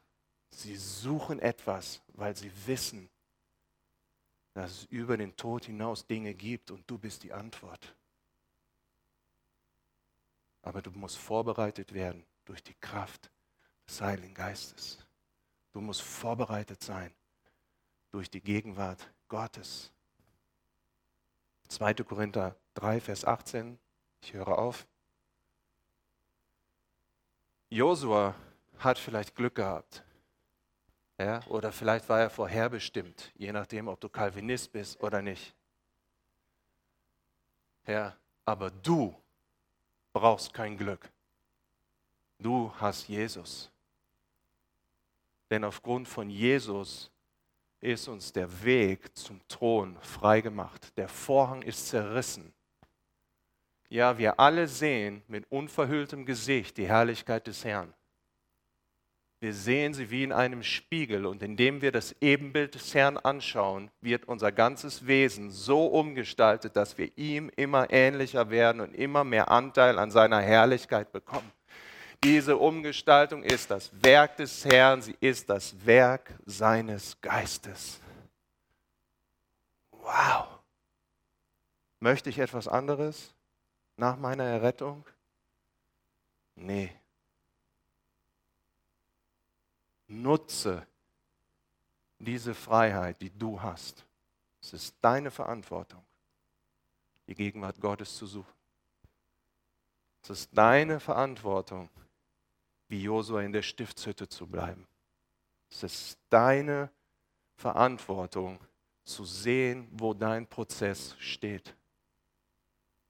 Speaker 1: Sie suchen etwas, weil sie wissen, dass es über den Tod hinaus Dinge gibt und du bist die Antwort. Aber du musst vorbereitet werden durch die Kraft des Heiligen Geistes. Du musst vorbereitet sein durch die Gegenwart Gottes. 2. Korinther 3, Vers 18. Ich höre auf. Josua hat vielleicht Glück gehabt. Ja, oder vielleicht war er vorherbestimmt, je nachdem, ob du Calvinist bist oder nicht. Ja, aber du brauchst kein Glück. Du hast Jesus. Denn aufgrund von Jesus ist uns der Weg zum Thron freigemacht. Der Vorhang ist zerrissen. Ja, wir alle sehen mit unverhülltem Gesicht die Herrlichkeit des Herrn. Wir sehen sie wie in einem Spiegel und indem wir das Ebenbild des Herrn anschauen, wird unser ganzes Wesen so umgestaltet, dass wir ihm immer ähnlicher werden und immer mehr Anteil an seiner Herrlichkeit bekommen. Diese Umgestaltung ist das Werk des Herrn, sie ist das Werk seines Geistes. Wow. Möchte ich etwas anderes nach meiner Errettung? Nee. Nutze diese Freiheit, die du hast. Es ist deine Verantwortung, die Gegenwart Gottes zu suchen. Es ist deine Verantwortung, wie Josua in der Stiftshütte zu bleiben. Es ist deine Verantwortung, zu sehen, wo dein Prozess steht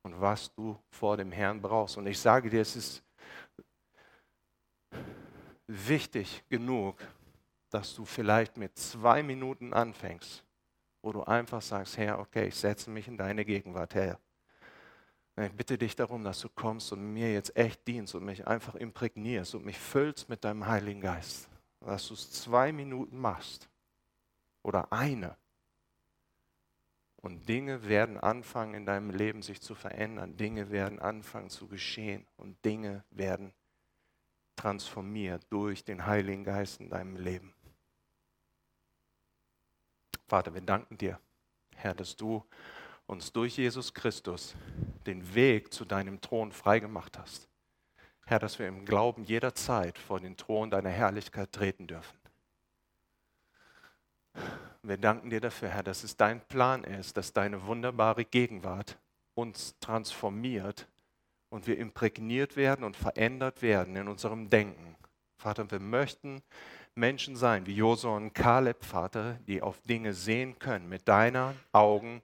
Speaker 1: und was du vor dem Herrn brauchst. Und ich sage dir, es ist wichtig genug, dass du vielleicht mit zwei Minuten anfängst, wo du einfach sagst, Herr, okay, ich setze mich in deine Gegenwart, Herr. Ich bitte dich darum, dass du kommst und mir jetzt echt dienst und mich einfach imprägnierst und mich füllst mit deinem Heiligen Geist. Dass du es zwei Minuten machst oder eine. Und Dinge werden anfangen in deinem Leben sich zu verändern. Dinge werden anfangen zu geschehen und Dinge werden transformiert durch den Heiligen Geist in deinem Leben. Vater, wir danken dir, Herr, dass du uns durch Jesus Christus den Weg zu deinem Thron freigemacht hast. Herr, dass wir im Glauben jederzeit vor den Thron deiner Herrlichkeit treten dürfen. Wir danken dir dafür, Herr, dass es dein Plan ist, dass deine wunderbare Gegenwart uns transformiert und wir imprägniert werden und verändert werden in unserem Denken. Vater, wir möchten Menschen sein wie Josua und Kaleb, Vater, die auf Dinge sehen können mit deinen Augen,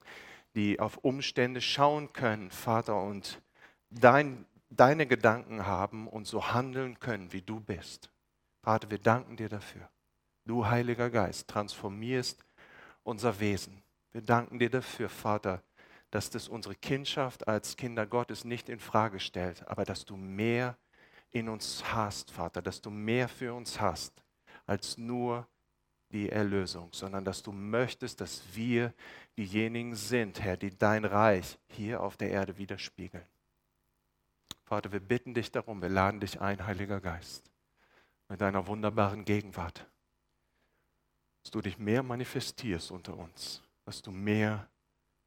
Speaker 1: die auf Umstände schauen können, Vater, und dein, deine Gedanken haben und so handeln können, wie du bist. Vater, wir danken dir dafür. Du, Heiliger Geist, transformierst unser Wesen. Wir danken dir dafür, Vater, dass das unsere Kindschaft als Kinder Gottes nicht in Frage stellt, aber dass du mehr in uns hast, Vater, dass du mehr für uns hast als nur die Erlösung, sondern dass du möchtest, dass wir diejenigen sind, Herr, die dein Reich hier auf der Erde widerspiegeln. Vater, wir bitten dich darum, wir laden dich ein, Heiliger Geist, mit deiner wunderbaren Gegenwart, dass du dich mehr manifestierst unter uns, dass du mehr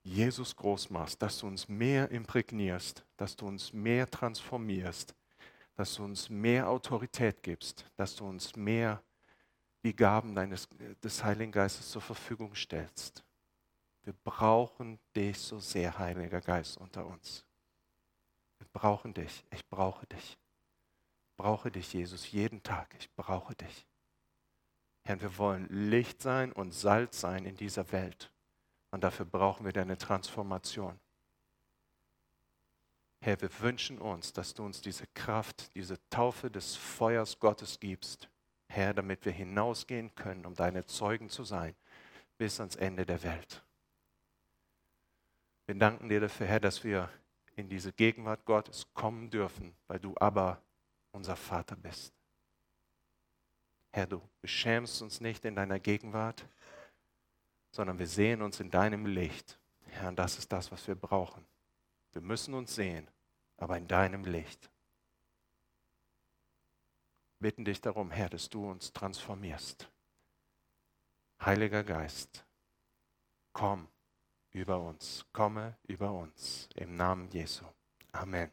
Speaker 1: Jesus groß machst, dass du uns mehr imprägnierst, dass du uns mehr transformierst, dass du uns mehr Autorität gibst, dass du uns mehr die Gaben deines, des Heiligen Geistes zur Verfügung stellst. Wir brauchen dich so sehr, Heiliger Geist, unter uns. Wir brauchen dich. Ich brauche dich. Ich brauche dich, Jesus, jeden Tag. Ich brauche dich. Herr, wir wollen Licht sein und Salz sein in dieser Welt. Und dafür brauchen wir deine Transformation. Herr, wir wünschen uns, dass du uns diese Kraft, diese Taufe des Feuers Gottes gibst, Herr, damit wir hinausgehen können, um deine Zeugen zu sein, bis ans Ende der Welt. Wir danken dir dafür, Herr, dass wir in diese Gegenwart Gottes kommen dürfen, weil du aber unser Vater bist. Herr, du beschämst uns nicht in deiner Gegenwart, sondern wir sehen uns in deinem Licht. Herr, und das ist das, was wir brauchen. Wir müssen uns sehen, aber in deinem Licht. Bitten dich darum, Herr, dass du uns transformierst. Heiliger Geist, komm über uns, komme über uns im Namen Jesu. Amen.